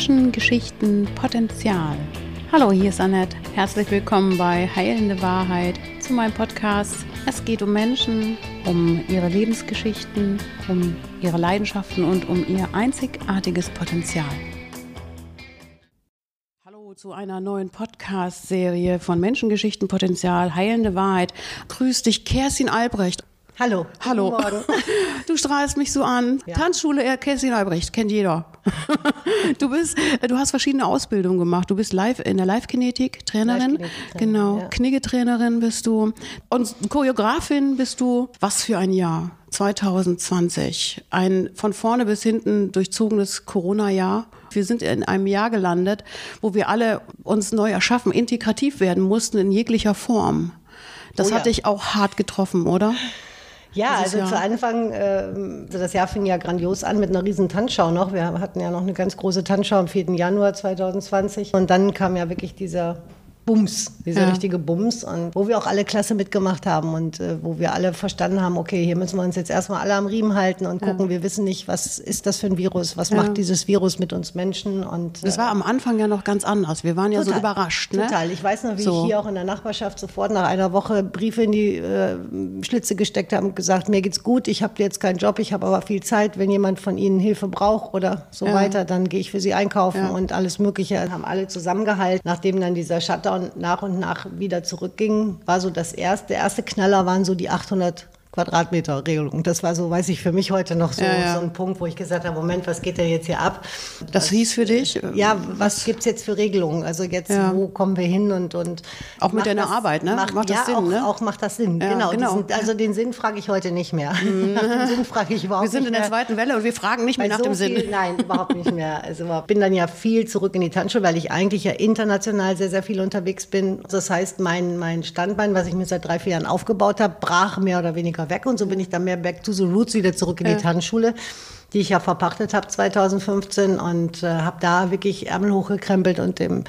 Menschen, Geschichten, Potenzial. Hallo, hier ist Annette. Herzlich willkommen bei Heilende Wahrheit zu meinem Podcast. Es geht um Menschen, um ihre Lebensgeschichten, um ihre Leidenschaften und um ihr einzigartiges Potenzial. Hallo zu einer neuen Podcast-Serie von Menschengeschichten, Potenzial, Heilende Wahrheit. Grüß dich, Kerstin Albrecht. Hallo. Hallo. Du strahlst mich so an. Ja. Tanzschule äh, Kerstin Albrecht, kennt jeder. Du bist, äh, du hast verschiedene Ausbildungen gemacht. Du bist live in der Live-Kinetik, Trainerin. Live genau. Ja. Kniggetrainerin bist du. Und Choreografin bist du. Was für ein Jahr. 2020. Ein von vorne bis hinten durchzogenes Corona-Jahr. Wir sind in einem Jahr gelandet, wo wir alle uns neu erschaffen, integrativ werden mussten in jeglicher Form. Das oh ja. hat dich auch hart getroffen, oder? Ja, also Jahr. zu Anfang, äh, das Jahr fing ja grandios an mit einer riesen Tanzschau noch. Wir hatten ja noch eine ganz große Tanzschau am 4. Januar 2020. Und dann kam ja wirklich dieser Bums, dieser ja. richtige Bums und wo wir auch alle klasse mitgemacht haben und äh, wo wir alle verstanden haben, okay, hier müssen wir uns jetzt erstmal alle am Riemen halten und gucken, ja. wir wissen nicht, was ist das für ein Virus, was ja. macht dieses Virus mit uns Menschen und äh, Das war am Anfang ja noch ganz anders. Wir waren ja total, so überrascht, ne? Total. Ich weiß noch, wie so. ich hier auch in der Nachbarschaft sofort nach einer Woche Briefe in die äh, Schlitze gesteckt habe und gesagt, mir geht's gut, ich habe jetzt keinen Job, ich habe aber viel Zeit, wenn jemand von Ihnen Hilfe braucht oder so weiter, dann gehe ich für Sie einkaufen und alles mögliche, haben alle zusammengehalten, nachdem dann dieser Shutdown Shutdown nach und nach wieder zurückging, war so das erste, der erste Knaller waren so die 800 Quadratmeter Regelung. Das war so, weiß ich, für mich heute noch so, ja, ja. so ein Punkt, wo ich gesagt habe, Moment, was geht denn jetzt hier ab? Das, das hieß für dich? Ja, was gibt es jetzt für Regelungen? Also jetzt, ja. wo kommen wir hin und... und auch mit deiner das, Arbeit, ne? Macht, macht das Sinn, auch, ne? auch macht das Sinn, genau. genau. Diesen, also den Sinn frage ich heute nicht mehr. Mhm. den Sinn frage ich überhaupt Wir sind in der zweiten Welle und wir fragen nicht mehr nach so dem Sinn. nein, überhaupt nicht mehr. Also bin dann ja viel zurück in die Tanzschule, weil ich eigentlich ja international sehr, sehr viel unterwegs bin. Das heißt, mein, mein Standbein, was ich mir seit drei, vier Jahren aufgebaut habe, brach mehr oder weniger weg und so bin ich dann mehr Back to the Roots, wieder zurück in die Tanzschule, die ich ja verpachtet habe 2015 und äh, habe da wirklich Ärmel hochgekrempelt und dem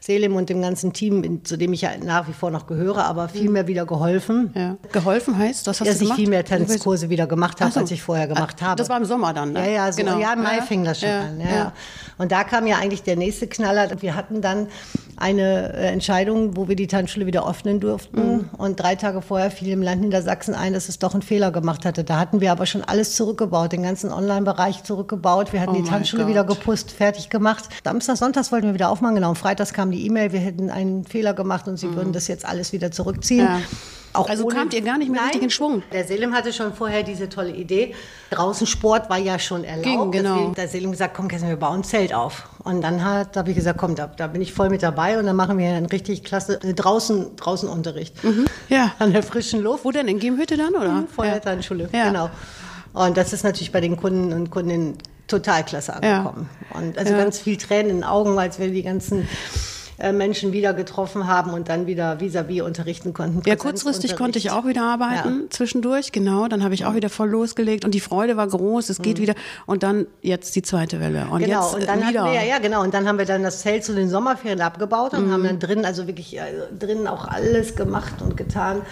Selim und dem ganzen Team, zu dem ich ja nach wie vor noch gehöre, aber viel mhm. mehr wieder geholfen. Ja. Geholfen heißt, was hast Dass du gemacht? ich viel mehr Tanzkurse wieder gemacht habe, so. als ich vorher gemacht habe. Das war im Sommer dann, ne? Ja, ja, so, genau. ja im Mai ja. fing das schon ja. an. Ja. Und da kam ja eigentlich der nächste Knaller. Wir hatten dann eine äh, Entscheidung, wo wir die Tanzschule wieder öffnen durften. Mhm. Und drei Tage vorher fiel im Land Niedersachsen ein, dass es doch einen Fehler gemacht hatte. Da hatten wir aber schon alles zurückgebaut, den ganzen Online-Bereich zurückgebaut. Wir hatten oh die Tanzschule Gott. wieder gepusst, fertig gemacht. Samstag, Sonntags wollten wir wieder aufmachen. Genau, und freitags kam die E-Mail, wir hätten einen Fehler gemacht und sie mhm. würden das jetzt alles wieder zurückziehen. Ja. Auch also kamt ihr gar nicht mehr Nein, richtig in Schwung. Der Selim hatte schon vorher diese tolle Idee. Draußen Sport war ja schon erlaubt. Ging, genau. Deswegen hat der Selim gesagt, komm, wir bauen ein Zelt auf. Und dann hat, habe ich gesagt, komm, da, da, bin ich voll mit dabei und dann machen wir einen richtig klasse äh, draußen, draußen Unterricht. Mhm. Ja. An der frischen Luft. Wo denn? In Gehmhütte dann, oder? Mhm, vor ja. der Tanzschule, ja. genau. Und das ist natürlich bei den Kunden und Kundinnen total klasse angekommen. Ja. Und also ja. ganz viel Tränen in den Augen, als wir die ganzen Menschen wieder getroffen haben und dann wieder vis-à-vis -vis unterrichten konnten. Ja, kurzfristig konnte ich auch wieder arbeiten, ja. zwischendurch, genau. Dann habe ich auch wieder voll losgelegt und die Freude war groß, es geht mhm. wieder. Und dann jetzt die zweite Welle. Und genau, jetzt und dann wieder. Wir, ja, genau. Und dann haben wir dann das Zelt zu den Sommerferien abgebaut und mhm. haben dann drin, also wirklich äh, drin auch alles gemacht und getan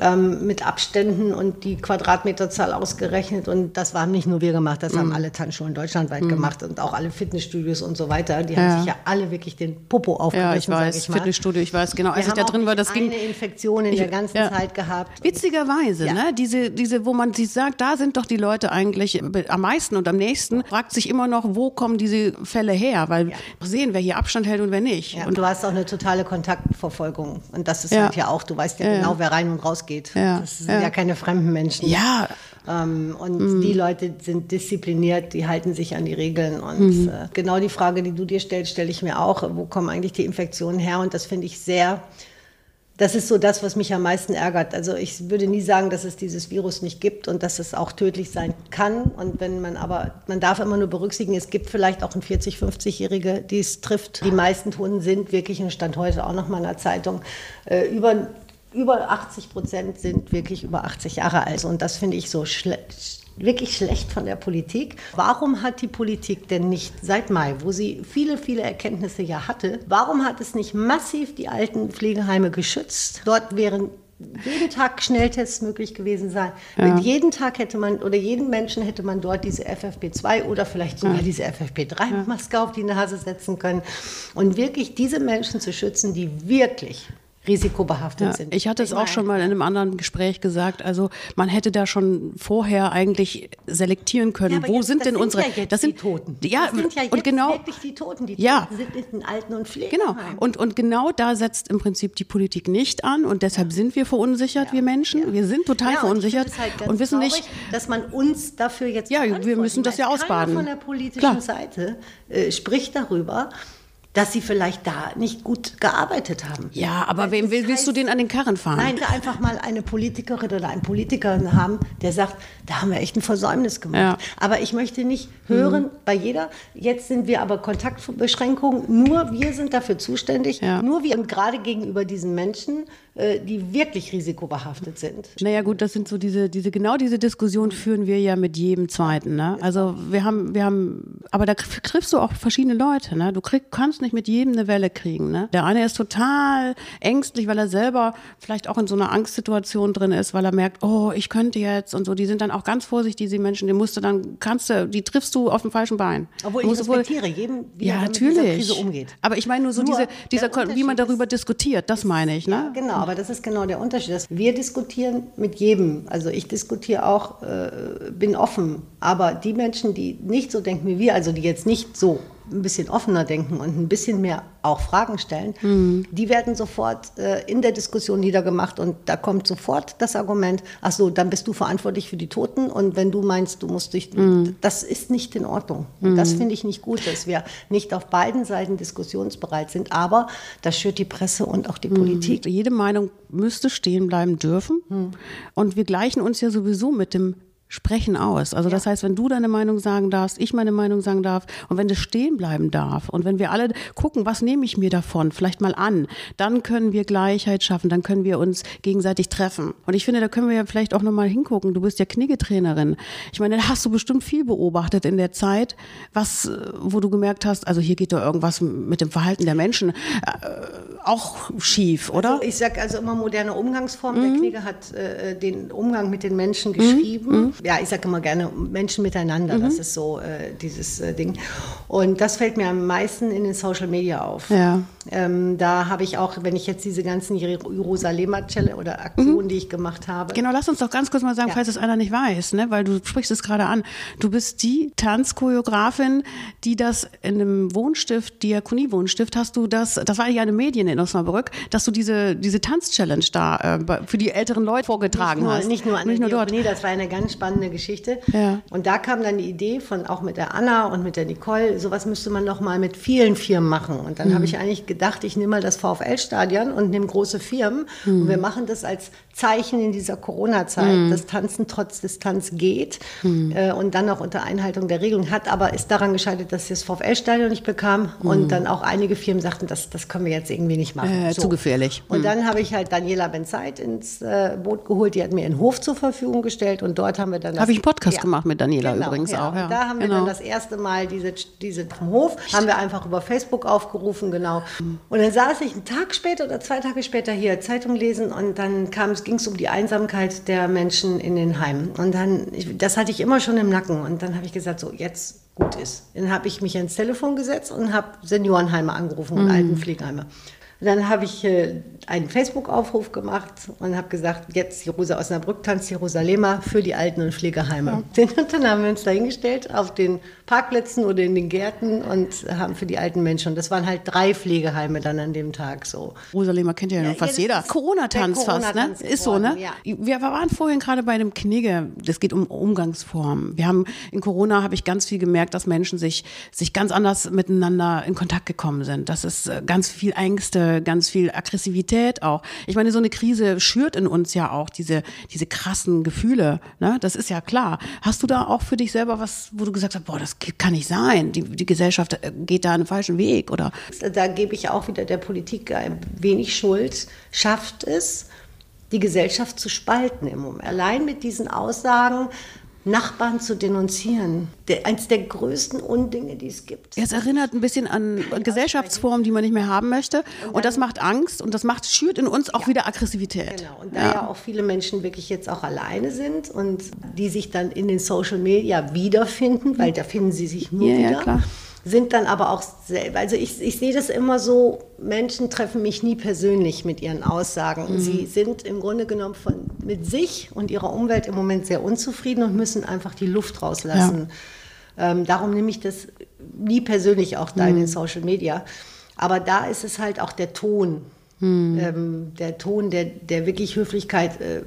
ähm, mit Abständen und die Quadratmeterzahl ausgerechnet. Und das haben nicht nur wir gemacht, das mhm. haben alle Tanzschulen deutschlandweit mhm. gemacht und auch alle Fitnessstudios und so weiter. Die ja. haben sich ja alle wirklich den Popo aufgerissen. Ja, ich weiß, ich Fitnessstudio, ich weiß genau. Als wir ich da drin war, das ging. eine Infektion in ich, der ganzen ja. Zeit gehabt. Witzigerweise, ja. ne? diese, diese, wo man sich sagt, da sind doch die Leute eigentlich am meisten und am nächsten, fragt sich immer noch, wo kommen diese Fälle her? Weil ja. sehen, wer hier Abstand hält und wer nicht. und du hast auch eine totale Kontaktverfolgung. Und das ist halt ja auch, du weißt ja, genau, wer rein und raus rausgeht. Ja, das sind ja. ja keine fremden Menschen. Ja. Ähm, und mhm. die Leute sind diszipliniert, die halten sich an die Regeln. Und mhm. äh, genau die Frage, die du dir stellst, stelle ich mir auch. Wo kommen eigentlich die Infektionen her? Und das finde ich sehr das ist so das, was mich am meisten ärgert. Also ich würde nie sagen, dass es dieses Virus nicht gibt und dass es auch tödlich sein kann. Und wenn man aber, man darf immer nur berücksichtigen, es gibt vielleicht auch einen 40-, 50-Jährige, die es trifft. Die meisten Toten sind wirklich, und stand heute auch noch mal in der Zeitung, äh, über über 80 Prozent sind wirklich über 80 Jahre alt. Und das finde ich so schlecht wirklich schlecht von der Politik. Warum hat die Politik denn nicht seit Mai, wo sie viele, viele Erkenntnisse ja hatte, warum hat es nicht massiv die alten Pflegeheime geschützt? Dort wären jeden Tag Schnelltests möglich gewesen sein. Ja. Mit jedem Tag hätte man oder jeden Menschen hätte man dort diese FFP2 oder vielleicht sogar ja. diese FFP3-Maske auf die Nase setzen können. Und wirklich diese Menschen zu schützen, die wirklich risikobehaftet ja, sind. Ich hatte es auch schon mal in einem anderen Gespräch gesagt. Also man hätte da schon vorher eigentlich selektieren können. Ja, Wo jetzt, sind denn sind unsere? Ja das sind die Toten. Ja, das sind ja und genau, wirklich die Toten. Die ja, Toten sind in den Alten- und Pflegeheim. Genau. Und, und genau da setzt im Prinzip die Politik nicht an. Und deshalb sind wir verunsichert, wir Menschen. Wir sind total verunsichert und, halt und wissen traurig, nicht, dass man uns dafür jetzt. Ja, wir müssen das ja ausbaden. Keiner von der politischen Klar. Seite äh, spricht darüber dass sie vielleicht da nicht gut gearbeitet haben. Ja, aber wem willst heißt, du den an den Karren fahren? Nein, einfach mal eine Politikerin oder einen Politiker haben, der sagt, da haben wir echt ein Versäumnis gemacht. Ja. Aber ich möchte nicht hören mhm. bei jeder, jetzt sind wir aber Kontaktbeschränkungen, nur wir sind dafür zuständig, ja. nur wir und gerade gegenüber diesen Menschen, die wirklich risikobehaftet sind. Naja gut, das sind so diese, diese, genau diese Diskussion führen wir ja mit jedem Zweiten. Ne? Also wir haben, wir haben, aber da triffst du auch verschiedene Leute. Ne? Du krieg, kannst nicht mit jedem eine Welle kriegen. Ne? Der eine ist total ängstlich, weil er selber vielleicht auch in so einer Angstsituation drin ist, weil er merkt, oh, ich könnte jetzt und so. Die sind dann auch ganz vorsichtig, diese Menschen. Die musst du dann, kannst du, die triffst du auf dem falschen Bein. Obwohl ich respektiere jedem, wie ja, er mit natürlich. dieser Krise umgeht. Aber ich meine nur so nur diese, dieser, wie man darüber diskutiert, das meine ich. Ne? Ja, genau, aber das ist genau der Unterschied. Dass wir diskutieren mit jedem. Also ich diskutiere auch, äh, bin offen. Aber die Menschen, die nicht so denken wie wir, also die jetzt nicht so ein bisschen offener denken und ein bisschen mehr auch Fragen stellen, mhm. die werden sofort äh, in der Diskussion niedergemacht und da kommt sofort das Argument, ach so, dann bist du verantwortlich für die Toten und wenn du meinst, du musst dich, mhm. das ist nicht in Ordnung. Und das mhm. finde ich nicht gut, dass wir nicht auf beiden Seiten diskussionsbereit sind, aber das schürt die Presse und auch die mhm. Politik. Jede Meinung müsste stehen bleiben dürfen mhm. und wir gleichen uns ja sowieso mit dem sprechen aus. Also ja. das heißt, wenn du deine Meinung sagen darfst, ich meine Meinung sagen darf und wenn das stehen bleiben darf und wenn wir alle gucken, was nehme ich mir davon, vielleicht mal an, dann können wir Gleichheit schaffen, dann können wir uns gegenseitig treffen. Und ich finde, da können wir ja vielleicht auch nochmal hingucken. Du bist ja Kniggetrainerin. Ich meine, da hast du bestimmt viel beobachtet in der Zeit, was, wo du gemerkt hast, also hier geht da irgendwas mit dem Verhalten der Menschen äh, auch schief, oder? Also ich sag also immer moderne Umgangsform. Mhm. Der Knigge hat äh, den Umgang mit den Menschen geschrieben. Mhm ja, ich sage immer gerne Menschen miteinander, mhm. das ist so äh, dieses äh, Ding. Und das fällt mir am meisten in den Social Media auf. Ja. Ähm, da habe ich auch, wenn ich jetzt diese ganzen Jerusalemer Challenge oder Aktionen, mhm. die ich gemacht habe. Genau, lass uns doch ganz kurz mal sagen, ja. falls es einer nicht weiß, ne? weil du sprichst es gerade an. Du bist die Tanzchoreografin, die das in einem Wohnstift, Diakonie-Wohnstift, hast du das, das war ja eine Medien in Osnabrück, dass du diese, diese Tanz-Challenge da äh, für die älteren Leute vorgetragen nicht nur, hast. Nicht nur an nicht nur dort. das war eine ganz spannende Geschichte. Ja. Und da kam dann die Idee von auch mit der Anna und mit der Nicole, sowas müsste man noch mal mit vielen Firmen machen. Und dann mhm. habe ich eigentlich gedacht, ich nehme mal das VfL-Stadion und nehme große Firmen mhm. und wir machen das als Zeichen in dieser Corona-Zeit, mhm. dass Tanzen trotz Distanz geht mhm. äh, und dann auch unter Einhaltung der Regeln hat, aber ist daran gescheitert, dass ich das VfL-Stadion nicht bekam mhm. und dann auch einige Firmen sagten, das, das können wir jetzt irgendwie nicht machen. Äh, so. Zu gefährlich. Und mhm. dann habe ich halt Daniela Benzeit ins äh, Boot geholt, die hat mir einen Hof zur Verfügung gestellt und dort haben wir dann... Habe ich einen Podcast ja. gemacht mit Daniela genau, übrigens ja. auch. Ja. Da haben wir dann genau. das erste Mal diese, diese vom Hof, haben wir einfach über Facebook aufgerufen, genau. Und dann saß ich einen Tag später oder zwei Tage später hier Zeitung lesen und dann ging es um die Einsamkeit der Menschen in den Heimen. Und dann, das hatte ich immer schon im Nacken. Und dann habe ich gesagt, so jetzt gut ist. Dann habe ich mich ans Telefon gesetzt und habe Seniorenheime angerufen und mhm. Altenpflegeheime. Dann habe ich äh, einen Facebook-Aufruf gemacht und habe gesagt, jetzt Jerusalem Osnabrück tanzt Jerusalemer für die Alten- und Pflegeheime. Ja. Und dann haben wir uns da hingestellt auf den Parkplätzen oder in den Gärten und haben für die alten Menschen. Und das waren halt drei Pflegeheime dann an dem Tag so. Jerusalemer kennt ja, ja fast jeder. Corona-Tanz fast, ne? Ist so, ne? Ja. Wir waren vorhin gerade bei dem Knigge. Das geht um Umgangsformen. Wir haben in Corona habe ich ganz viel gemerkt, dass Menschen sich sich ganz anders miteinander in Kontakt gekommen sind. Das ist äh, ganz viel Ängste, ganz viel Aggressivität auch. Ich meine, so eine Krise schürt in uns ja auch diese diese krassen Gefühle. Ne? Das ist ja klar. Hast du da auch für dich selber was, wo du gesagt hast, boah, das kann nicht sein. Die, die Gesellschaft äh, geht da einen falschen Weg, oder? Da gebe ich auch wieder der Politik ein wenig Schuld. Schafft es, die Gesellschaft zu spalten im Moment. Allein mit diesen Aussagen, Nachbarn zu denunzieren. Der, eins der größten Undinge, die es gibt. Es erinnert ein bisschen an Gesellschaftsformen, die man nicht mehr haben möchte. Und, und, das macht Angst und das macht, schürt in uns auch ja, wieder Aggressivität. Genau. Und da ja. ja auch viele Menschen wirklich jetzt auch alleine sind und die sich dann in den Social Media wiederfinden, weil da finden sie sich nur ja, wieder. Ja, klar sind dann aber auch selber, also ich, ich sehe das immer so, Menschen treffen mich nie persönlich mit ihren Aussagen. Mhm. Sie sind im Grunde genommen von, mit sich und ihrer Umwelt im Moment sehr unzufrieden und müssen einfach die Luft rauslassen. Ja. Ähm, darum nehme ich das nie persönlich auch da mhm. in den Social Media. Aber da ist es halt auch der Ton. Mhm. Ähm, der Ton, der, der wirklich Höflichkeit äh,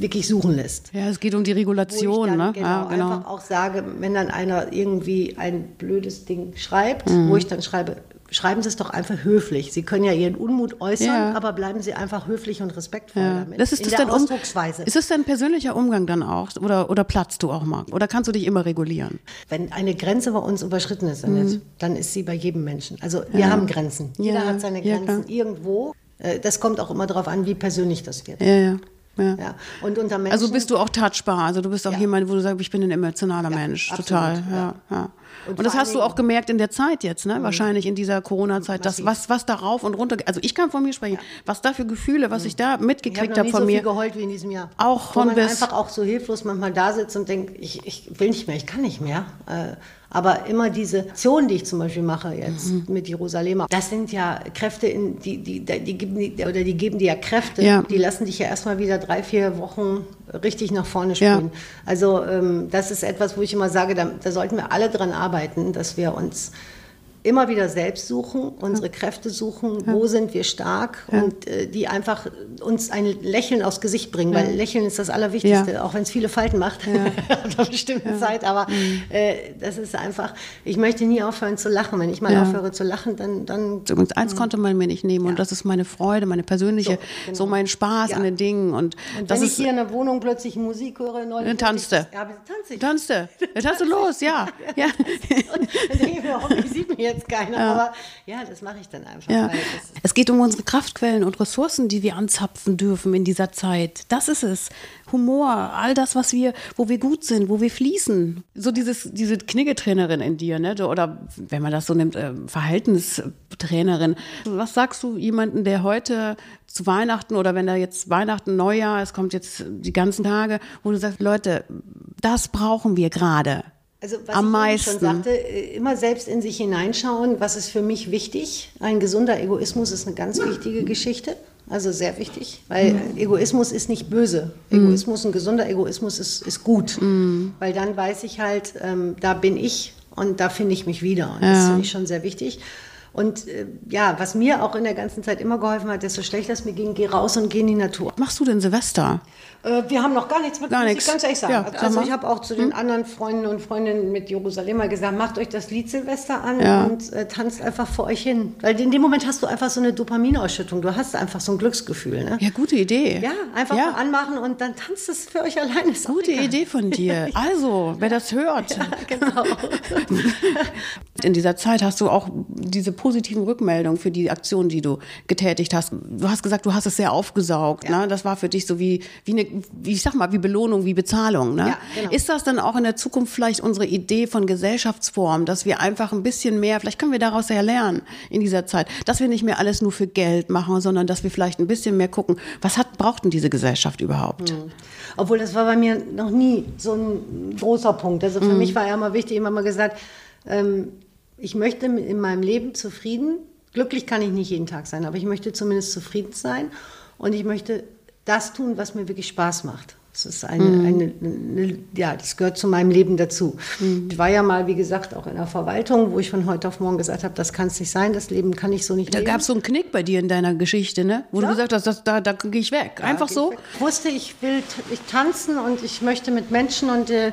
wirklich suchen lässt. Ja, es geht um die Regulation. Dann, ne? genau, ja, genau. einfach auch sage, wenn dann einer irgendwie ein blödes Ding schreibt, mhm. wo ich dann schreibe, schreiben Sie es doch einfach höflich. Sie können ja Ihren Unmut äußern, ja. aber bleiben Sie einfach höflich und respektvoll ja. damit. Das ist in das der Ausdrucksweise. Ist es dein persönlicher Umgang dann auch? Oder, oder platzt du auch mal? Oder kannst du dich immer regulieren? Wenn eine Grenze bei uns überschritten ist, mhm. dann ist sie bei jedem Menschen. Also wir ja. haben Grenzen. Jeder hat seine Grenzen irgendwo. Äh, das kommt auch immer darauf an, wie persönlich das wird. Ja, ja. Ja. ja. Und unter Menschen, also bist du auch touchbar. Also du bist auch ja. jemand, wo du sagst, ich bin ein emotionaler Mensch. Total. Ja. Ja. Und, und das hast du auch gemerkt in der Zeit jetzt, ne? Mhm. Wahrscheinlich in dieser Corona-Zeit, dass was, was darauf und runter, also ich kann von mir sprechen, was da für Gefühle, was mhm. ich da mitgekriegt habe hab von so mir. Ich habe geheult wie in diesem Jahr. Auch von Wo man einfach auch so hilflos manchmal da sitzt und denkt, ich, ich will nicht mehr, ich kann nicht mehr. Äh, aber immer diese Aktionen, die ich zum Beispiel mache jetzt mhm. mit Jerusalemer, das sind ja Kräfte, in, die, die, die, geben die, oder die geben dir ja Kräfte, ja. die lassen dich ja erstmal wieder drei, vier Wochen richtig nach vorne spielen. Ja. Also ähm, das ist etwas, wo ich immer sage, da, da sollten wir alle dran arbeiten, dass wir uns immer wieder selbst suchen, unsere Kräfte suchen, ja. wo sind wir stark ja. und äh, die einfach uns ein Lächeln aufs Gesicht bringen, ja. weil Lächeln ist das Allerwichtigste, auch wenn es viele Falten macht auf einer bestimmten Zeit. Aber mhm. äh, das ist einfach, ich möchte nie aufhören zu lachen. Wenn ich mal aufhöre zu lachen, dann. dann Übrigens, eins konnte man mir nicht nehmen und das ist meine Freude, meine persönliche, so, genau. so mein Spaß an den Dingen. Und, und wenn ich hier in der Wohnung plötzlich Musik höre, neulich. Dann tanzte. Ja, tanzte ich. Tanzte. Dann tanzte los, ja. ja. und dann denke ich mir, hoffentlich sieht mich jetzt keiner. Ja. Aber ja, das mache ich dann einfach. Ja. Es geht um unsere Kraftquellen und Ressourcen, die wir anzapfen dürfen in dieser Zeit. Das ist es. Humor, all das, was wir, wo wir gut sind, wo wir fließen. So dieses, diese Kniggetrainerin in dir, ne? Oder wenn man das so nimmt, äh, Verhaltenstrainerin. Was sagst du jemanden, der heute zu Weihnachten oder wenn da jetzt Weihnachten, Neujahr, es kommt jetzt die ganzen Tage, wo du sagst, Leute, das brauchen wir gerade. Also was Am ich meisten. schon sagte, äh, immer selbst in sich hineinschauen, was ist für mich wichtig. Ein gesunder Egoismus ist eine ganz wichtige Geschichte, also sehr wichtig, weil mhm. Egoismus ist nicht böse. Mhm. Egoismus, ein gesunder Egoismus ist, ist gut, mhm. weil dann weiß ich halt, ähm, da bin ich und da finde ich mich wieder. Und ja. das finde ich schon sehr wichtig. Und äh, ja, was mir auch in der ganzen Zeit immer geholfen hat, desto schlechter es mir ging, geh raus und geh in die Natur. Machst du denn Silvester? Äh, wir haben noch gar nichts mit gar nichts. ganz ehrlich sagen. Ja, also ich habe auch zu den hm? anderen Freunden und Freundinnen mit Jerusalem mal gesagt, macht euch das Lied Silvester an ja. und äh, tanzt einfach vor euch hin. Weil in dem Moment hast du einfach so eine Dopaminausschüttung. Du hast einfach so ein Glücksgefühl. Ne? Ja, gute Idee. Ja, einfach ja. anmachen und dann tanzt es für euch alleine. Gute Idee von dir. Also, wer das hört. Genau. in dieser Zeit hast du auch diese positiven Rückmeldungen für die Aktion, die du getätigt hast. Du hast gesagt, du hast es sehr aufgesaugt. Ne? Das war für dich so wie, wie eine wie ich sag mal, wie Belohnung, wie Bezahlung. Ne? Ja, genau. Ist das dann auch in der Zukunft vielleicht unsere Idee von Gesellschaftsform, dass wir einfach ein bisschen mehr, vielleicht können wir daraus ja lernen in dieser Zeit, dass wir nicht mehr alles nur für Geld machen, sondern dass wir vielleicht ein bisschen mehr gucken, was hat, braucht denn diese Gesellschaft überhaupt? Mhm. Obwohl das war bei mir noch nie so ein großer Punkt. Also für mhm. mich war ja immer wichtig, immer mal gesagt, ähm, ich möchte in meinem Leben zufrieden, glücklich kann ich nicht jeden Tag sein, aber ich möchte zumindest zufrieden sein und ich möchte das tun, was mir wirklich Spaß macht. Das ist eine, mhm. eine, eine, ja, das gehört zu meinem Leben dazu. Mhm. Ich war ja mal, wie gesagt, auch in der Verwaltung, wo ich von heute auf morgen gesagt habe, das kann es nicht sein, das Leben kann ich so nicht da leben. Da gab es so einen Knick bei dir in deiner Geschichte, ne? wo ja. du gesagt hast, das, da, da gehe ich weg. Einfach so? Ich, ich wusste, ich will ich tanzen und ich möchte mit Menschen und äh,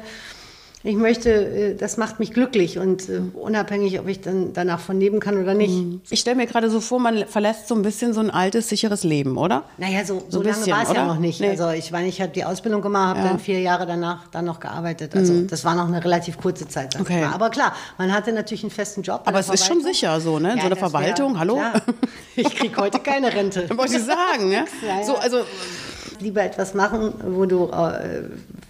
ich möchte, äh, das macht mich glücklich und äh, unabhängig, ob ich dann danach von leben kann oder nicht. Mhm. Ich stelle mir gerade so vor, man verlässt so ein bisschen so ein altes, sicheres Leben, oder? Naja, so, so, so lange war es ja noch nicht. Nee. Also ich meine, ich habe die Ausbildung gemacht, habe ja. dann vier Jahre danach dann noch gearbeitet. Also mhm. das war noch eine relativ kurze Zeit. Okay. Aber klar, man hatte natürlich einen festen Job. Aber es ist schon sicher so, ne? Ja, so eine Verwaltung, wär, hallo? Klar. Ich kriege heute keine Rente. Wollte ich sagen, ja, ja. So, also lieber etwas machen, wo du äh,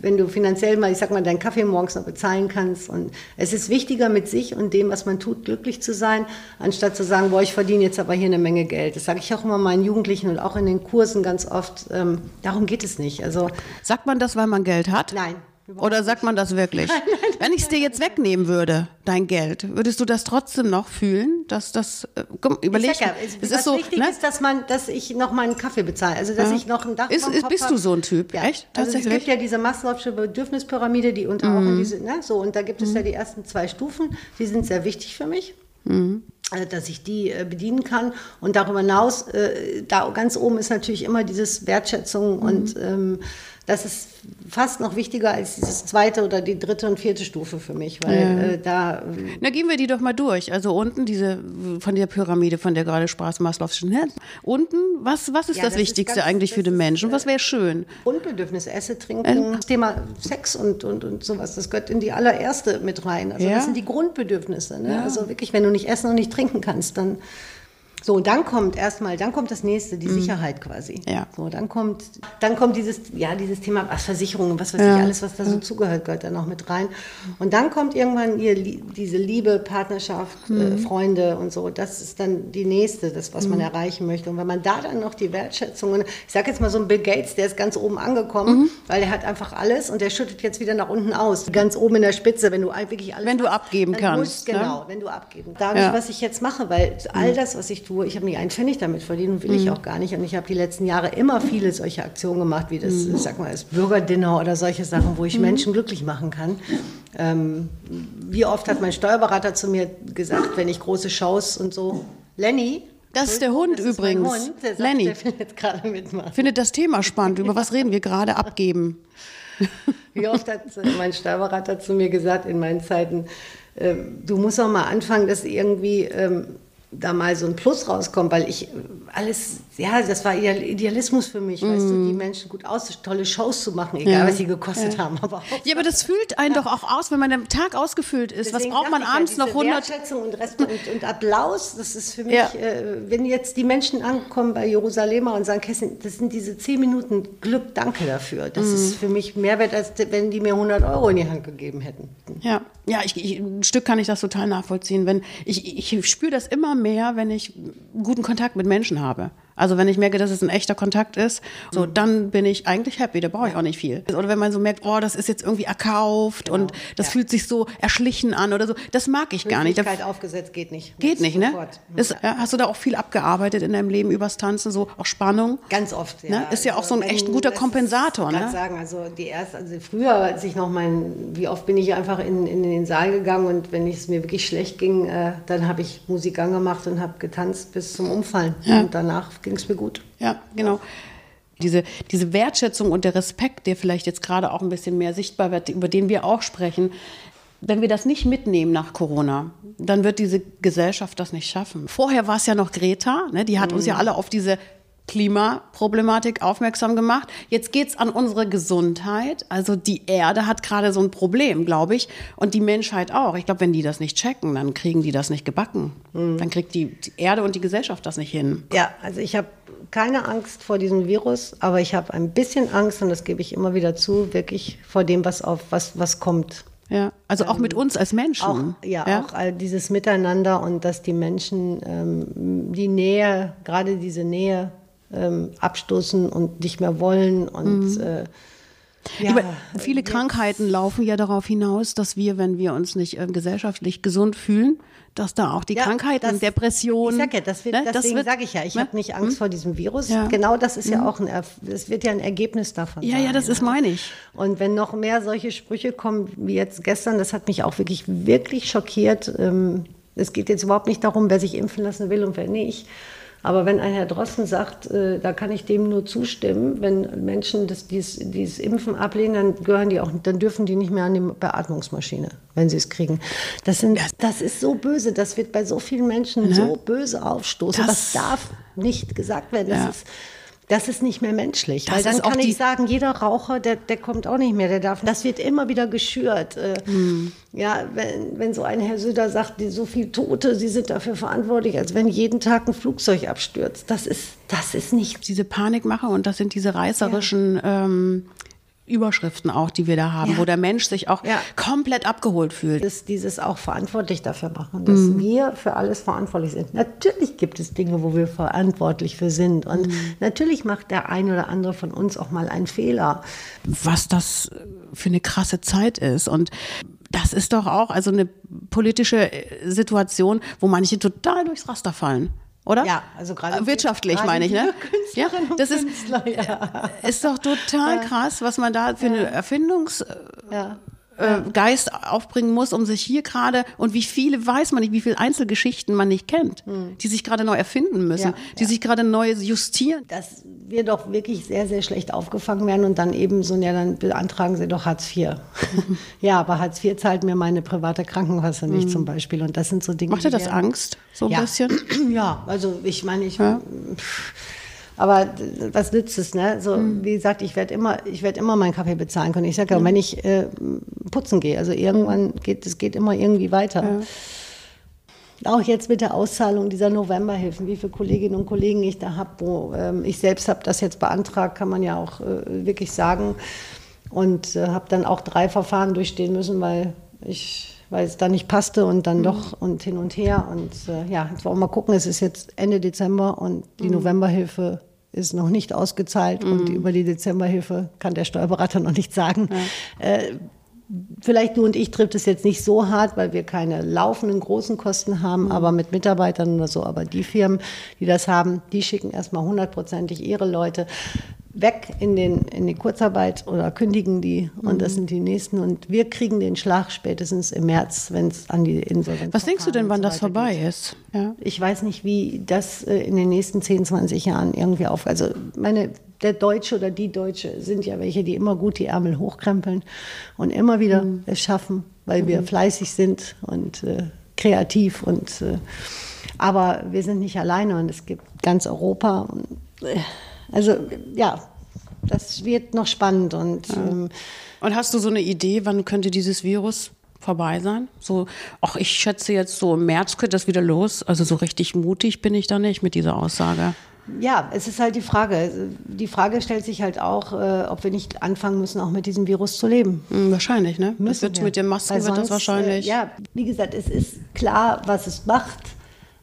wenn du finanziell mal, ich sag mal, deinen Kaffee morgens noch bezahlen kannst. Und es ist wichtiger, mit sich und dem, was man tut, glücklich zu sein, anstatt zu sagen, boah, ich verdiene jetzt aber hier eine Menge Geld. Das sage ich auch immer meinen Jugendlichen und auch in den Kursen ganz oft. Ähm, darum geht es nicht. Also sagt man das, weil man Geld hat? Nein. Oder sagt man das wirklich? Nein, nein, nein, Wenn ich es dir jetzt wegnehmen würde, dein Geld, würdest du das trotzdem noch fühlen, dass das äh, komm, überleg, ich ja, es, es ist so, wichtig ne? ist, dass man, dass ich noch mal einen Kaffee bezahle, also dass ja. ich noch ein Dach ist, ist, Bist du so ein Typ? Ja. Echt? Also es gibt ja diese Maslow'sche Bedürfnispyramide, die unter mhm. auch in diese, ne, so und da gibt es mhm. ja die ersten zwei Stufen, die sind sehr wichtig für mich. Mhm. Äh, dass ich die äh, bedienen kann. Und darüber hinaus, äh, da ganz oben ist natürlich immer dieses Wertschätzung mhm. und ähm, das ist fast noch wichtiger als dieses zweite oder die dritte und vierte Stufe für mich, weil ja. äh, da. Na, gehen wir die doch mal durch. Also unten diese von der Pyramide, von der gerade sprach Maslow'schen her. Unten, was, was ist ja, das, das, Wichtigste ist ganz, eigentlich für den Menschen? Was wäre schön? Grundbedürfnisse, Essen, Trinken, äh? das Thema Sex und, und, und sowas, das gehört in die allererste mit rein. Also ja. das sind die Grundbedürfnisse. Ne? Also wirklich, wenn du nicht essen und nicht trinken kannst, dann so, und dann kommt erstmal, dann kommt das nächste, die mhm. Sicherheit quasi. Ja. So, dann kommt, dann kommt dieses, ja, dieses Thema was Versicherungen, was weiß ja. ich, alles, was da so zugehört, gehört da noch mit rein. Und dann kommt irgendwann ihr, diese Liebe, Partnerschaft, äh, mhm. äh, Freunde und so. Das ist dann die nächste, das, was mhm. man erreichen möchte. Und wenn man da dann noch die Wertschätzung, ich sage jetzt mal so ein Bill Gates, der ist ganz oben angekommen, mhm. weil er hat einfach alles und der schüttet jetzt wieder nach unten aus. Ganz oben in der Spitze, wenn du wirklich alles Wenn du abgeben kannst. Musst, ne? genau, wenn du abgeben. Da ja. was ich jetzt mache, weil all mhm. das, was ich tue, tue. Ich habe nicht einen Pfennig damit verdient und will mhm. ich auch gar nicht. Und ich habe die letzten Jahre immer viele solche Aktionen gemacht, wie das, mhm. sag mal, das Bürgerdinner oder solche Sachen, wo ich mhm. Menschen glücklich machen kann. Ähm, wie oft hat mein Steuerberater zu mir gesagt, wenn ich große Shows und so, Lenny, das ist der Hund das übrigens. Hund, der sagt, Lenny. Der findet gerade mitmachen. Findet das Thema spannend. Über was reden wir gerade? Abgeben. Wie oft hat mein Steuerberater zu mir gesagt in meinen Zeiten, äh, du musst auch mal anfangen, das irgendwie ähm, da mal so ein Plus rauskommt, weil ich alles, ja, das war Idealismus für mich, mm. weißt du, die Menschen gut aus, tolle Shows zu machen, egal ja. was sie gekostet ja. haben. Aber ja, aber das fühlt einen ja. doch auch aus, wenn man der Tag ausgefüllt ist. Deswegen was braucht man abends noch 100? Wertschätzung und, Rest und, und, Applaus, das ist für mich, äh, wenn jetzt die Menschen ankommen bei Jerusalemer und sagen, Kessin, das sind diese zehn Minuten Glück, danke dafür. Das mm. ist für mich mehr wert, als wenn die mir 100 Euro in die Hand gegeben hätten. Ja, ja, ich, ich, ein Stück kann ich das total nachvollziehen. Wenn ich, ich spüre das immer mehr, wenn ich guten Kontakt mit Menschen habe. Also wenn ich merke, dass es ein echter Kontakt ist, so mhm. dann bin ich eigentlich happy, da brauche ich auch nicht viel. Oder wenn man so merkt, oh, das ist jetzt irgendwie erkauft genau. und das ja. fühlt sich so erschlichen an oder so, das mag ich gar nicht. aufgesetzt geht nicht. Geht nicht, ne? Ist, ja, hast du da auch viel abgearbeitet in deinem Leben übers Tanzen, so auch Spannung? Ganz oft, ja. Ne? Ist ja auch so ein also, echt guter Kompensator, ne? Ich sagen, also die erste, also früher, als ich noch mein, wie oft bin ich einfach in, in den Saal gegangen und wenn es mir wirklich schlecht ging, äh, dann habe ich Musik angemacht und habe getanzt bis zum Umfallen. Ja. Und danach ging es mir gut. Ja, genau. Diese, diese Wertschätzung und der Respekt, der vielleicht jetzt gerade auch ein bisschen mehr sichtbar wird, über den wir auch sprechen, wenn wir das nicht mitnehmen nach Corona, dann wird diese Gesellschaft das nicht schaffen. Vorher war es ja noch Greta, ne? die hat mhm. uns ja alle auf diese Klimaproblematik aufmerksam gemacht. Jetzt geht's an unsere Gesundheit. Also die Erde hat gerade so ein Problem, glaube ich, und die Menschheit auch. Ich glaube, wenn die das nicht checken, dann kriegen die das nicht gebacken. Mhm. Dann kriegt die, die Erde und die Gesellschaft das nicht hin. Ja, also ich habe keine Angst vor diesem Virus, aber ich habe ein bisschen Angst, und das gebe ich immer wieder zu, wirklich vor dem, was auf was, was kommt. Ja, also auch mit ähm, uns als Menschen. Auch, ja, ja, auch all dieses Miteinander und dass die Menschen ähm, die Nähe, gerade diese Nähe ähm, abstoßen und nicht mehr wollen und mhm. äh, ja, Über viele Krankheiten laufen ja darauf hinaus, dass wir, wenn wir uns nicht äh, gesellschaftlich gesund fühlen, dass da auch die ja, Krankheiten, das, Depressionen. Ich sag ja, das wird, ne, deswegen sage ich ja, ich ne? habe nicht Angst hm? vor diesem Virus. Ja. Genau das ist hm. ja auch ein, das wird ja ein Ergebnis davon. Ja, sein, ja, das ist meine ich. Und wenn noch mehr solche Sprüche kommen wie jetzt gestern, das hat mich auch wirklich, wirklich schockiert. Ähm, es geht jetzt überhaupt nicht darum, wer sich impfen lassen will und wer nicht. Aber wenn ein Herr Drosten sagt, äh, da kann ich dem nur zustimmen, wenn Menschen das, dieses, dieses Impfen ablehnen, dann gehören die auch, dann dürfen die nicht mehr an die Beatmungsmaschine, wenn sie es kriegen. Das, sind, das ist so böse, das wird bei so vielen Menschen ja. so böse aufstoßen. Das, das darf nicht gesagt werden. Das ja. ist das ist nicht mehr menschlich. Das weil dann kann ich sagen, jeder Raucher, der, der kommt auch nicht mehr, der darf. Das wird immer wieder geschürt. Hm. Ja, wenn, wenn so ein Herr Söder sagt, die, so viele Tote, sie sind dafür verantwortlich, als wenn jeden Tag ein Flugzeug abstürzt. Das ist, das ist nicht. Diese Panikmache und das sind diese reißerischen ja. ähm, Überschriften auch, die wir da haben, ja. wo der Mensch sich auch ja. komplett abgeholt fühlt. Das, dieses auch verantwortlich dafür machen, dass mhm. wir für alles verantwortlich sind. Natürlich gibt es Dinge, wo wir verantwortlich für sind. Und mhm. natürlich macht der ein oder andere von uns auch mal einen Fehler. Was das für eine krasse Zeit ist. Und das ist doch auch also eine politische Situation, wo manche total durchs Raster fallen oder? Ja, also gerade wirtschaftlich gerade meine ich, ne? Ja, das ist, ja. ist doch total ja. krass, was man da für eine Erfindungs ja äh, Geist aufbringen muss, um sich hier gerade und wie viele weiß man nicht, wie viele Einzelgeschichten man nicht kennt, hm. die sich gerade neu erfinden müssen, ja, die ja. sich gerade neu justieren. Dass wir doch wirklich sehr, sehr schlecht aufgefangen werden und dann eben so, ja, dann beantragen sie doch Hartz IV. ja, aber Hartz IV zahlt mir meine private Krankenkasse nicht mhm. zum Beispiel und das sind so Dinge. Macht dir das Angst, so ein ja. bisschen? ja, also ich meine, ich. Pff, aber was nützt es, ne? So, mhm. wie gesagt, ich werde immer, ich werde immer meinen Kaffee bezahlen können. Ich sage ja, mhm. wenn ich äh, putzen gehe, also irgendwann geht es geht immer irgendwie weiter. Ja. Auch jetzt mit der Auszahlung dieser Novemberhilfen, wie viele Kolleginnen und Kollegen ich da habe, wo ähm, ich selbst habe das jetzt beantragt, kann man ja auch äh, wirklich sagen. Und äh, habe dann auch drei Verfahren durchstehen müssen, weil ich weil es da nicht passte und dann mhm. doch und hin und her. Und äh, ja, jetzt wollen wir mal gucken, es ist jetzt Ende Dezember und die mhm. Novemberhilfe ist noch nicht ausgezahlt mhm. und über die Dezemberhilfe kann der Steuerberater noch nichts sagen. Ja. Vielleicht du und ich trifft es jetzt nicht so hart, weil wir keine laufenden großen Kosten haben, mhm. aber mit Mitarbeitern oder so. Aber die Firmen, die das haben, die schicken erstmal hundertprozentig ihre Leute weg in, den, in die Kurzarbeit oder kündigen die und das mhm. sind die nächsten. Und wir kriegen den Schlag spätestens im März, wenn es an die Insolvenz Was denkst du denn, wann so das vorbei geht. ist? Ja. Ich weiß nicht, wie das äh, in den nächsten 10, 20 Jahren irgendwie auf. Also meine, der Deutsche oder die Deutsche sind ja welche, die immer gut die Ärmel hochkrempeln und immer wieder mhm. es schaffen, weil mhm. wir fleißig sind und äh, kreativ und äh, aber wir sind nicht alleine und es gibt ganz Europa. Und, äh, also ja, das wird noch spannend. Und, ja. ähm, und hast du so eine Idee, wann könnte dieses Virus vorbei sein? So, ach, ich schätze jetzt so im März könnte das wieder los. Also so richtig mutig bin ich da nicht mit dieser Aussage. Ja, es ist halt die Frage. Die Frage stellt sich halt auch, äh, ob wir nicht anfangen müssen, auch mit diesem Virus zu leben. Hm, wahrscheinlich, ne? Müssen das wird wir. mit den Masken sonst, wird das wahrscheinlich. Äh, ja, wie gesagt, es ist klar, was es macht.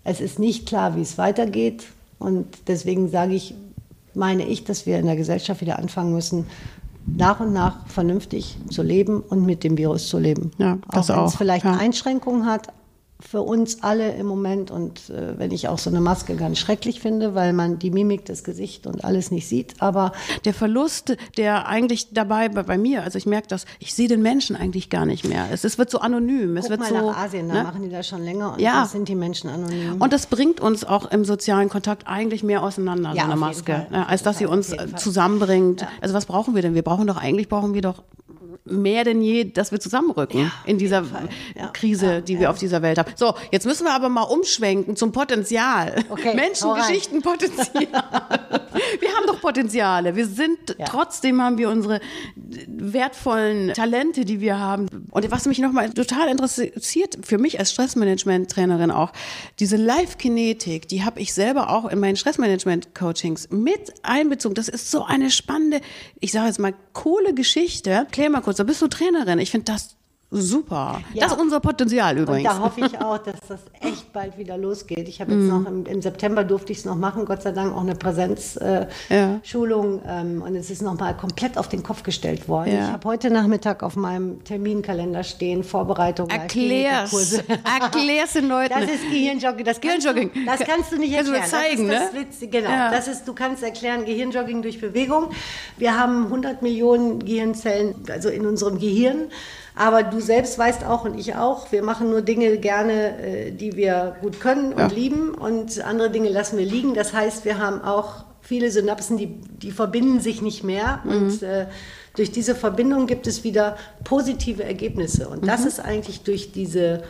Es ist nicht klar, wie es weitergeht. Und deswegen sage ich, meine ich, dass wir in der Gesellschaft wieder anfangen müssen, nach und nach vernünftig zu leben und mit dem Virus zu leben. Ja, das auch wenn es vielleicht ja. Einschränkungen hat, für uns alle im Moment und äh, wenn ich auch so eine Maske ganz schrecklich finde, weil man die Mimik, das Gesicht und alles nicht sieht, aber der Verlust, der eigentlich dabei bei, bei mir, also ich merke das, ich sehe den Menschen eigentlich gar nicht mehr. Es, es wird so anonym, es Guck wird mal so nach Asien, da ne? machen die das schon länger und ja. sind die Menschen anonym. Und das bringt uns auch im sozialen Kontakt eigentlich mehr auseinander, ja, so eine Maske, ne? als dass sie uns zusammenbringt. Ja. Also was brauchen wir denn? Wir brauchen doch eigentlich brauchen wir doch mehr denn je, dass wir zusammenrücken ja, in dieser ja, Krise, ja, die wir auf dieser Welt haben. So, jetzt müssen wir aber mal umschwenken zum Potenzial. Okay, Menschen, Geschichten, Potenzial. wir haben doch Potenziale. Wir sind, trotzdem haben wir unsere wertvollen Talente, die wir haben. Und was mich nochmal total interessiert, für mich als Stressmanagement-Trainerin auch, diese Live-Kinetik, die habe ich selber auch in meinen Stressmanagement-Coachings mit einbezogen. Das ist so eine spannende, ich sage jetzt mal, coole Geschichte. Klär mal kurz, da bist du Trainerin. Ich finde das Super. Ja. Das ist unser Potenzial übrigens. Und da hoffe ich auch, dass das echt bald wieder losgeht. Ich habe jetzt mm. noch im, im, September durfte ich es noch machen, Gott sei Dank auch eine Präsenzschulung. Äh, ja. ähm, und es ist nochmal komplett auf den Kopf gestellt worden. Ja. Ich habe heute Nachmittag auf meinem Terminkalender stehen, Vorbereitung. Erklär's. Erklär's den Leuten. Das ist Gehirnjogging. Das Gehirnjogging. Du, das kannst du nicht erklären. Kannst du zeigen, das ist das ne? Genau. Das ist, du kannst erklären, Gehirnjogging durch Bewegung. Wir haben 100 Millionen Gehirnzellen, also in unserem Gehirn. Aber du selbst weißt auch und ich auch, wir machen nur Dinge gerne, äh, die wir gut können und ja. lieben und andere Dinge lassen wir liegen. Das heißt, wir haben auch viele Synapsen, die, die verbinden sich nicht mehr mhm. und äh, durch diese Verbindung gibt es wieder positive Ergebnisse. Und das mhm. ist eigentlich durch diese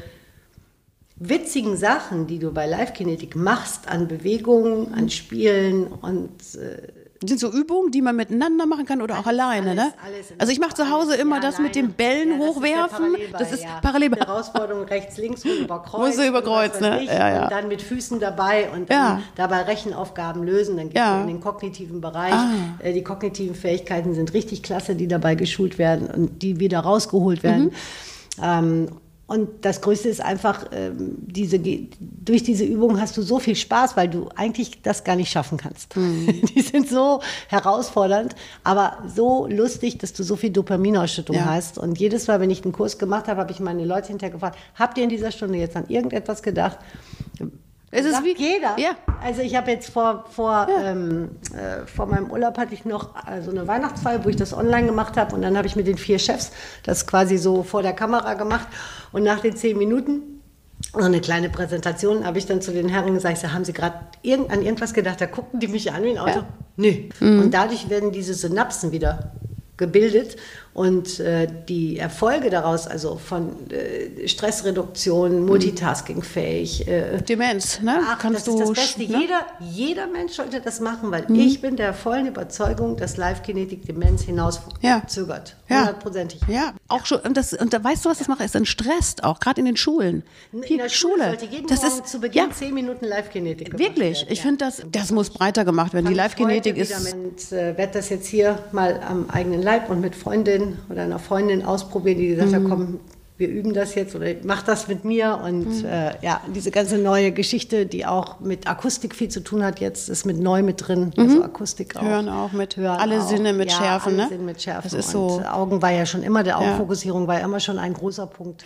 witzigen Sachen, die du bei Live Kinetik machst, an Bewegungen, an Spielen und äh, sind so Übungen, die man miteinander machen kann oder auch alleine, ne? also ich mache zu Hause immer das mit den Bällen hochwerfen. Das ist parallel. Herausforderung rechts, links und über Kreuz. Musst du über Kreuz, ne? Ja, ja. Und dann mit Füßen dabei und dann dabei Rechenaufgaben lösen. Dann geht es in den kognitiven Bereich. Ah. Äh, die kognitiven Fähigkeiten sind richtig klasse, die dabei geschult werden und die wieder rausgeholt werden. Mhm. Ähm, und das Größte ist einfach, ähm, diese, durch diese Übung hast du so viel Spaß, weil du eigentlich das gar nicht schaffen kannst. Mhm. Die sind so herausfordernd, aber so lustig, dass du so viel Dopaminausschüttung ja. hast. Und jedes Mal, wenn ich einen Kurs gemacht habe, habe ich meine Leute hinterher gefragt, habt ihr in dieser Stunde jetzt an irgendetwas gedacht? Es ist wie jeder. Ja. Also ich habe jetzt vor, vor, ja. ähm, äh, vor meinem Urlaub hatte ich noch äh, so eine Weihnachtsfeier, wo ich das online gemacht habe und dann habe ich mit den vier Chefs das quasi so vor der Kamera gemacht und nach den zehn Minuten so eine kleine Präsentation habe ich dann zu den Herren gesagt, so, haben Sie gerade irgend, an irgendwas gedacht? Da guckten die mich an wie ein Auto. Ja. Nö. Mhm. Und dadurch werden diese Synapsen wieder gebildet und äh, die Erfolge daraus, also von äh, Stressreduktion, Multitasking-fähig. Äh, Demenz, ne? Ach, Kannst das du, ist das Beste. Ne? Jeder, jeder Mensch sollte das machen, weil mhm. ich bin der vollen Überzeugung, dass Live-Kinetik Demenz hinauszögert. Ja. Hundertprozentig. Ja. ja, auch schon. Und, das, und da weißt du, was das macht? Es stresst auch, gerade in den Schulen. In der Schule. Schule. sollte jeden das Morgen ist, zu Beginn ja. zehn Minuten Live-Kinetik Wirklich. Ich finde, das, das muss breiter gemacht werden. Kann die Live-Kinetik ist. Ich äh, werde das jetzt hier mal am eigenen Leib und mit Freundinnen oder einer Freundin ausprobieren, die gesagt hat, mhm. komm, wir üben das jetzt oder mach das mit mir. Und mhm. äh, ja, diese ganze neue Geschichte, die auch mit Akustik viel zu tun hat, jetzt ist mit neu mit drin. Mhm. Also Akustik auch. Hören auch mit, Hören alle auch. Sinne mit ja, Schärfen. Alle ne? Sinne mit Schärfen. Das ist so. Augen war ja schon immer, der Augenfokussierung ja. war ja immer schon ein großer Punkt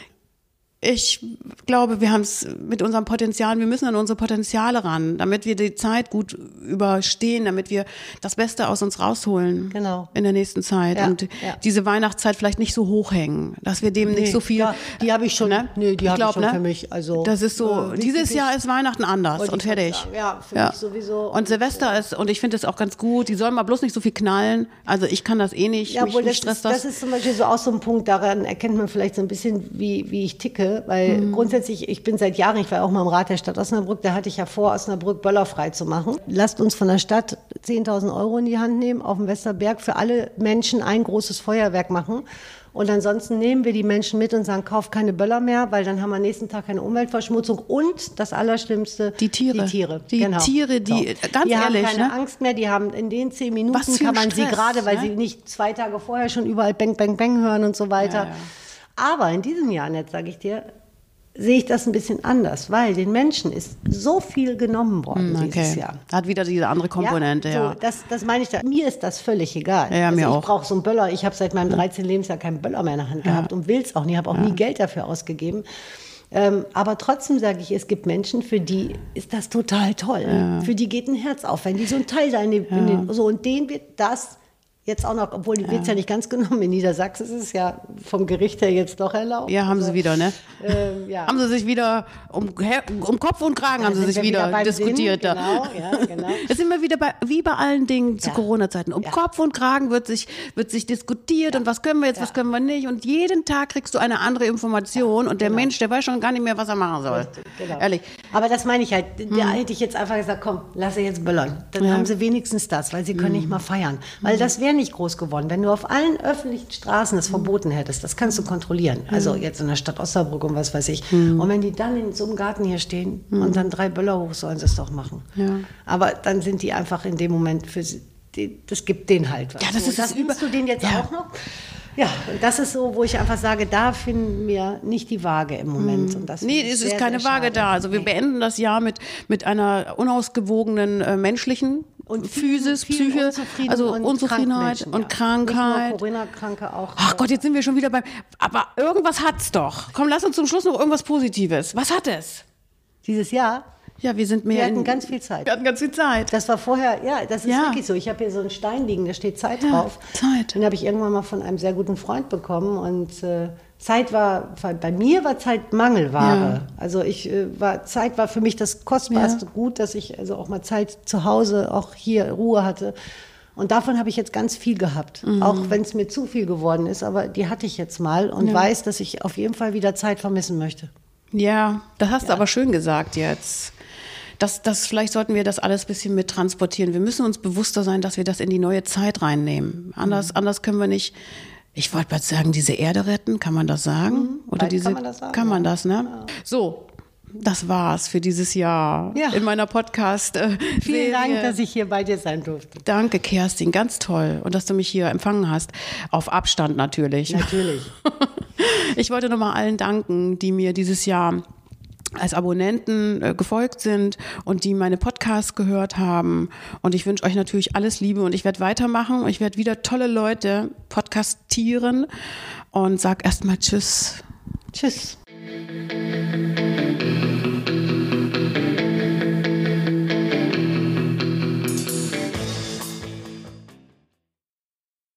ich glaube, wir haben es mit unserem Potenzial, wir müssen an unsere Potenziale ran, damit wir die Zeit gut überstehen, damit wir das Beste aus uns rausholen genau. in der nächsten Zeit ja, und ja. diese Weihnachtszeit vielleicht nicht so hochhängen, dass wir dem nee, nicht so viel. Ja, die habe ich schon. Ne? Nee, die habe ich schon ne? für mich. Also das ist so. Äh, dieses Jahr ist Weihnachten anders und fertig. Ja, für mich sowieso. Und, Silvester ist und ich finde es auch ganz gut. Die sollen mal bloß nicht so viel knallen. Also ich kann das eh nicht. Ja, mich, mich das, ist, das. das ist zum Beispiel so auch so ein Punkt. Daran erkennt man vielleicht so ein bisschen, wie wie ich ticke weil mhm. grundsätzlich, ich bin seit Jahren, ich war auch mal im Rat der Stadt Osnabrück, da hatte ich ja vor, Osnabrück böllerfrei zu machen. Lasst uns von der Stadt 10.000 Euro in die Hand nehmen, auf dem Westerberg für alle Menschen ein großes Feuerwerk machen. Und ansonsten nehmen wir die Menschen mit und sagen, kauf keine Böller mehr, weil dann haben wir am nächsten Tag keine Umweltverschmutzung. Und das Allerschlimmste, die Tiere. Die Tiere, die genau. Tiere, die, so. ganz die ehrlich, haben keine ne? Angst mehr, die haben in den zehn Minuten kann man Stress, sie gerade, weil ne? sie nicht zwei Tage vorher schon überall Bang, Bang, Bang hören und so weiter. Ja, ja. Aber in diesem Jahr, jetzt sage ich dir, sehe ich das ein bisschen anders, weil den Menschen ist so viel genommen worden hm, okay. dieses Jahr. Hat wieder diese andere Komponente, ja. So, ja. Das, das meine ich da. Mir ist das völlig egal. Ja, also mir ich auch. brauche so einen Böller. Ich habe seit meinem 13. Lebensjahr keinen Böller mehr in der Hand gehabt und will es auch nie. habe auch nie Geld dafür ausgegeben. Ähm, aber trotzdem sage ich, es gibt Menschen, für die ist das total toll. Für die geht ein Herz auf, wenn die so ein Teil da in den, in den so und denen wird das Jetzt auch noch, obwohl die ja. wird es ja nicht ganz genommen. In Niedersachsen ist es ja vom Gericht her jetzt doch erlaubt. Ja, haben also, sie wieder, ne? Ähm, ja. Haben sie sich wieder um, um Kopf und Kragen da haben sie sich wieder, wieder diskutiert. Sinn. Genau, ja, genau. Das sind wir wieder bei, wie bei allen Dingen zu ja. Corona-Zeiten. Um Kopf und Kragen wird sich, wird sich diskutiert und was können wir jetzt, was können wir nicht. Und jeden Tag kriegst du eine andere Information und der genau. Mensch, der weiß schon gar nicht mehr, was er machen soll. Genau. Ehrlich. Aber das meine ich halt. Da hm. hätte ich jetzt einfach gesagt, komm, lass sie jetzt böllern. Dann haben sie wenigstens das, weil sie können hm. nicht mal feiern. Weil hm. das wäre nicht groß geworden. Wenn du auf allen öffentlichen Straßen das verboten hättest, das kannst du kontrollieren. Also jetzt in der Stadt Osnabrück und was weiß ich. Mhm. Und wenn die dann in so einem Garten hier stehen mhm. und dann drei Böller hoch, sollen sie es doch machen. Ja. Aber dann sind die einfach in dem Moment für sie, die, das gibt denen halt was. Ja, das so, ist das über du den jetzt ja. auch noch? Ja, und das ist so, wo ich einfach sage, da finden wir nicht die Waage im Moment. Mhm. Und das nee, es ist keine Waage da. Also wir beenden das Jahr mit, mit einer unausgewogenen äh, menschlichen und Physis, Psyche, also und Unzufriedenheit und Krankheit. Corona-Kranke auch. Ach Gott, jetzt sind wir schon wieder beim. Aber irgendwas hat's doch. Komm, lass uns zum Schluss noch irgendwas Positives. Was hat es? Dieses Jahr? Ja, wir sind mehr. Wir hatten in, ganz viel Zeit. Wir hatten ganz viel Zeit. Das war vorher, ja, das ist ja. wirklich so. Ich habe hier so einen Stein liegen, da steht Zeit ja, drauf. Zeit. Den habe ich irgendwann mal von einem sehr guten Freund bekommen und äh, Zeit war, bei mir war Zeit Mangelware. Ja. Also ich äh, war, Zeit war für mich das kostbarste. Gut, dass ich also auch mal Zeit zu Hause, auch hier Ruhe hatte. Und davon habe ich jetzt ganz viel gehabt, mhm. auch wenn es mir zu viel geworden ist, aber die hatte ich jetzt mal und weiß, dass ich auf jeden Fall wieder Zeit vermissen möchte. Ja, das hast du aber schön gesagt jetzt. das, das, vielleicht sollten wir das alles ein bisschen mit transportieren. Wir müssen uns bewusster sein, dass wir das in die neue Zeit reinnehmen. Anders, mhm. anders können wir nicht ich wollte mal sagen, diese Erde retten, kann man das sagen? Mhm, Oder diese, kann man das sagen? Kann man das, ne? Ja. So, das war's für dieses Jahr ja. in meiner Podcast. Äh, Vielen Dank, dass ich hier bei dir sein durfte. Danke, Kerstin, ganz toll und dass du mich hier empfangen hast. Auf Abstand natürlich. Natürlich. Ich wollte nochmal allen danken, die mir dieses Jahr als Abonnenten äh, gefolgt sind und die meine Podcasts gehört haben. Und ich wünsche euch natürlich alles Liebe und ich werde weitermachen. Ich werde wieder tolle Leute podcastieren und sag erstmal Tschüss. Tschüss.